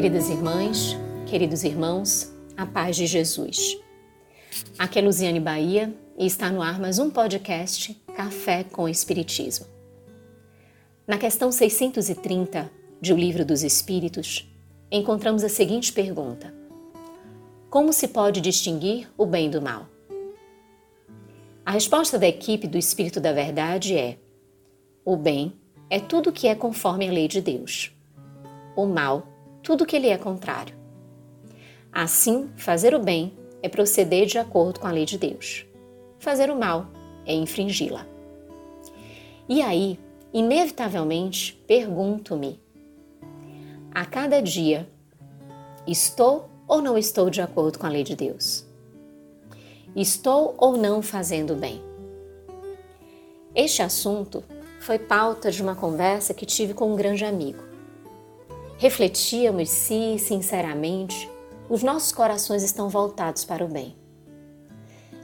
Queridas irmãs, queridos irmãos, a paz de Jesus. Aqui é Luziane Bahia e está no ar mais um podcast Café com Espiritismo. Na questão 630 de O Livro dos Espíritos, encontramos a seguinte pergunta: Como se pode distinguir o bem do mal? A resposta da equipe do Espírito da Verdade é: O bem é tudo que é conforme a lei de Deus. O mal tudo que lhe é contrário. Assim, fazer o bem é proceder de acordo com a lei de Deus. Fazer o mal é infringi-la. E aí, inevitavelmente, pergunto-me: a cada dia, estou ou não estou de acordo com a lei de Deus? Estou ou não fazendo bem? Este assunto foi pauta de uma conversa que tive com um grande amigo. Refletíamos se, sinceramente, os nossos corações estão voltados para o bem.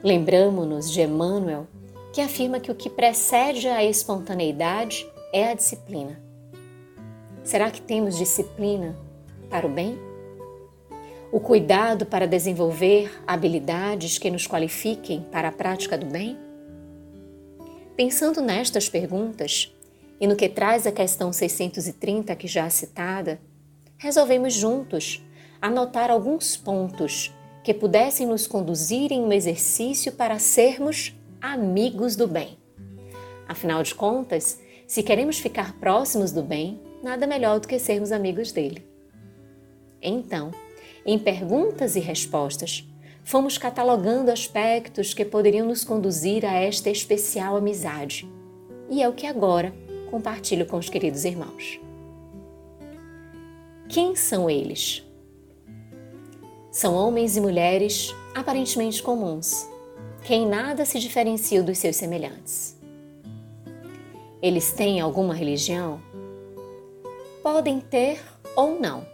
Lembramos-nos de Emmanuel, que afirma que o que precede a espontaneidade é a disciplina. Será que temos disciplina para o bem? O cuidado para desenvolver habilidades que nos qualifiquem para a prática do bem? Pensando nestas perguntas, e no que traz a questão 630 que já citada, resolvemos juntos anotar alguns pontos que pudessem nos conduzir em um exercício para sermos amigos do bem. Afinal de contas, se queremos ficar próximos do bem, nada melhor do que sermos amigos dele. Então, em perguntas e respostas, fomos catalogando aspectos que poderiam nos conduzir a esta especial amizade. E é o que agora compartilho com os queridos irmãos. Quem são eles? São homens e mulheres aparentemente comuns, que em nada se diferenciam dos seus semelhantes. Eles têm alguma religião? Podem ter ou não,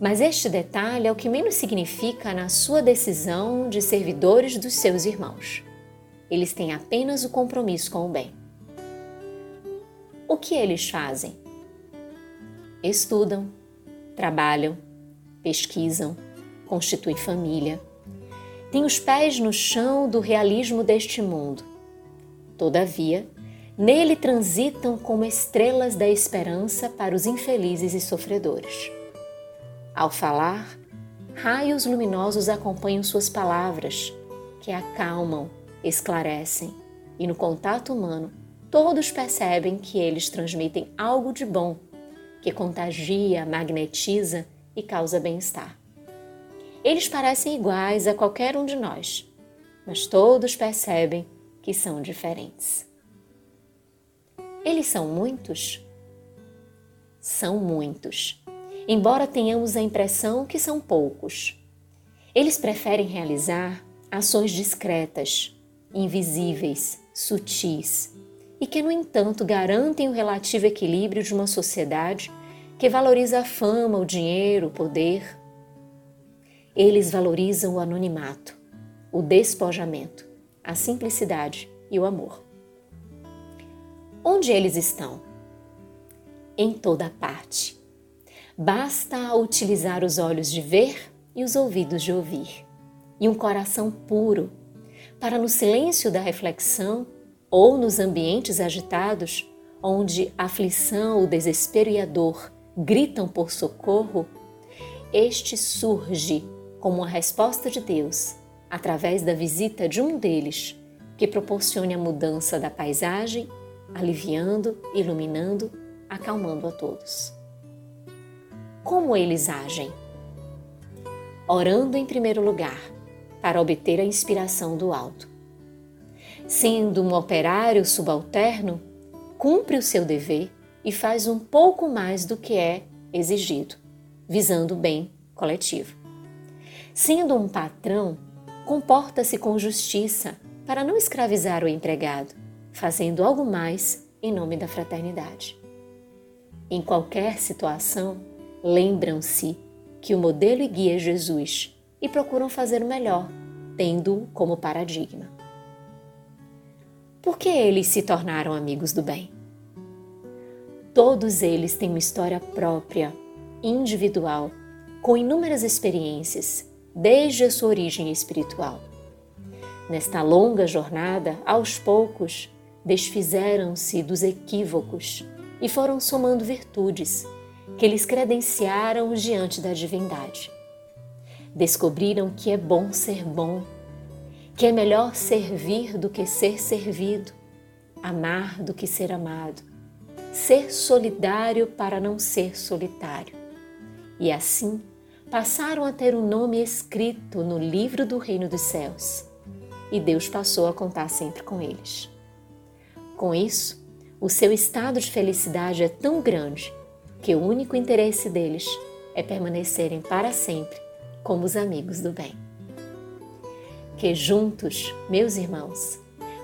mas este detalhe é o que menos significa na sua decisão de servidores dos seus irmãos. Eles têm apenas o compromisso com o bem o que eles fazem? Estudam, trabalham, pesquisam, constituem família, têm os pés no chão do realismo deste mundo. Todavia, nele transitam como estrelas da esperança para os infelizes e sofredores. Ao falar, raios luminosos acompanham suas palavras, que acalmam, esclarecem e, no contato humano, todos percebem que eles transmitem algo de bom, que contagia, magnetiza e causa bem-estar. Eles parecem iguais a qualquer um de nós, mas todos percebem que são diferentes. Eles são muitos? São muitos, embora tenhamos a impressão que são poucos. Eles preferem realizar ações discretas, invisíveis, sutis, e que, no entanto, garantem o relativo equilíbrio de uma sociedade que valoriza a fama, o dinheiro, o poder. Eles valorizam o anonimato, o despojamento, a simplicidade e o amor. Onde eles estão? Em toda parte. Basta utilizar os olhos de ver e os ouvidos de ouvir, e um coração puro, para no silêncio da reflexão ou nos ambientes agitados, onde a aflição, o desespero e a dor gritam por socorro, este surge como uma resposta de Deus através da visita de um deles, que proporcione a mudança da paisagem, aliviando, iluminando, acalmando a todos. Como eles agem? Orando em primeiro lugar, para obter a inspiração do alto sendo um operário subalterno, cumpre o seu dever e faz um pouco mais do que é exigido, visando o bem coletivo. Sendo um patrão, comporta-se com justiça para não escravizar o empregado, fazendo algo mais em nome da fraternidade. Em qualquer situação, lembram-se que o modelo e guia é Jesus e procuram fazer o melhor, tendo-o como paradigma. Por que eles se tornaram amigos do bem? Todos eles têm uma história própria, individual, com inúmeras experiências desde a sua origem espiritual. Nesta longa jornada, aos poucos, desfizeram-se dos equívocos e foram somando virtudes que lhes credenciaram diante da divindade. Descobriram que é bom ser bom, que é melhor servir do que ser servido, amar do que ser amado, ser solidário para não ser solitário. E assim passaram a ter o um nome escrito no livro do Reino dos Céus. E Deus passou a contar sempre com eles. Com isso, o seu estado de felicidade é tão grande que o único interesse deles é permanecerem para sempre como os amigos do bem. Que juntos, meus irmãos,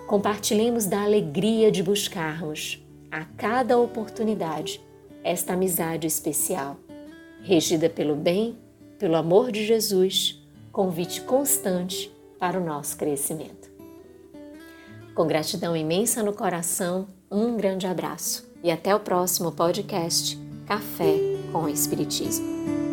compartilhemos da alegria de buscarmos, a cada oportunidade, esta amizade especial, regida pelo bem, pelo amor de Jesus, convite constante para o nosso crescimento. Com gratidão imensa no coração, um grande abraço e até o próximo podcast Café com o Espiritismo.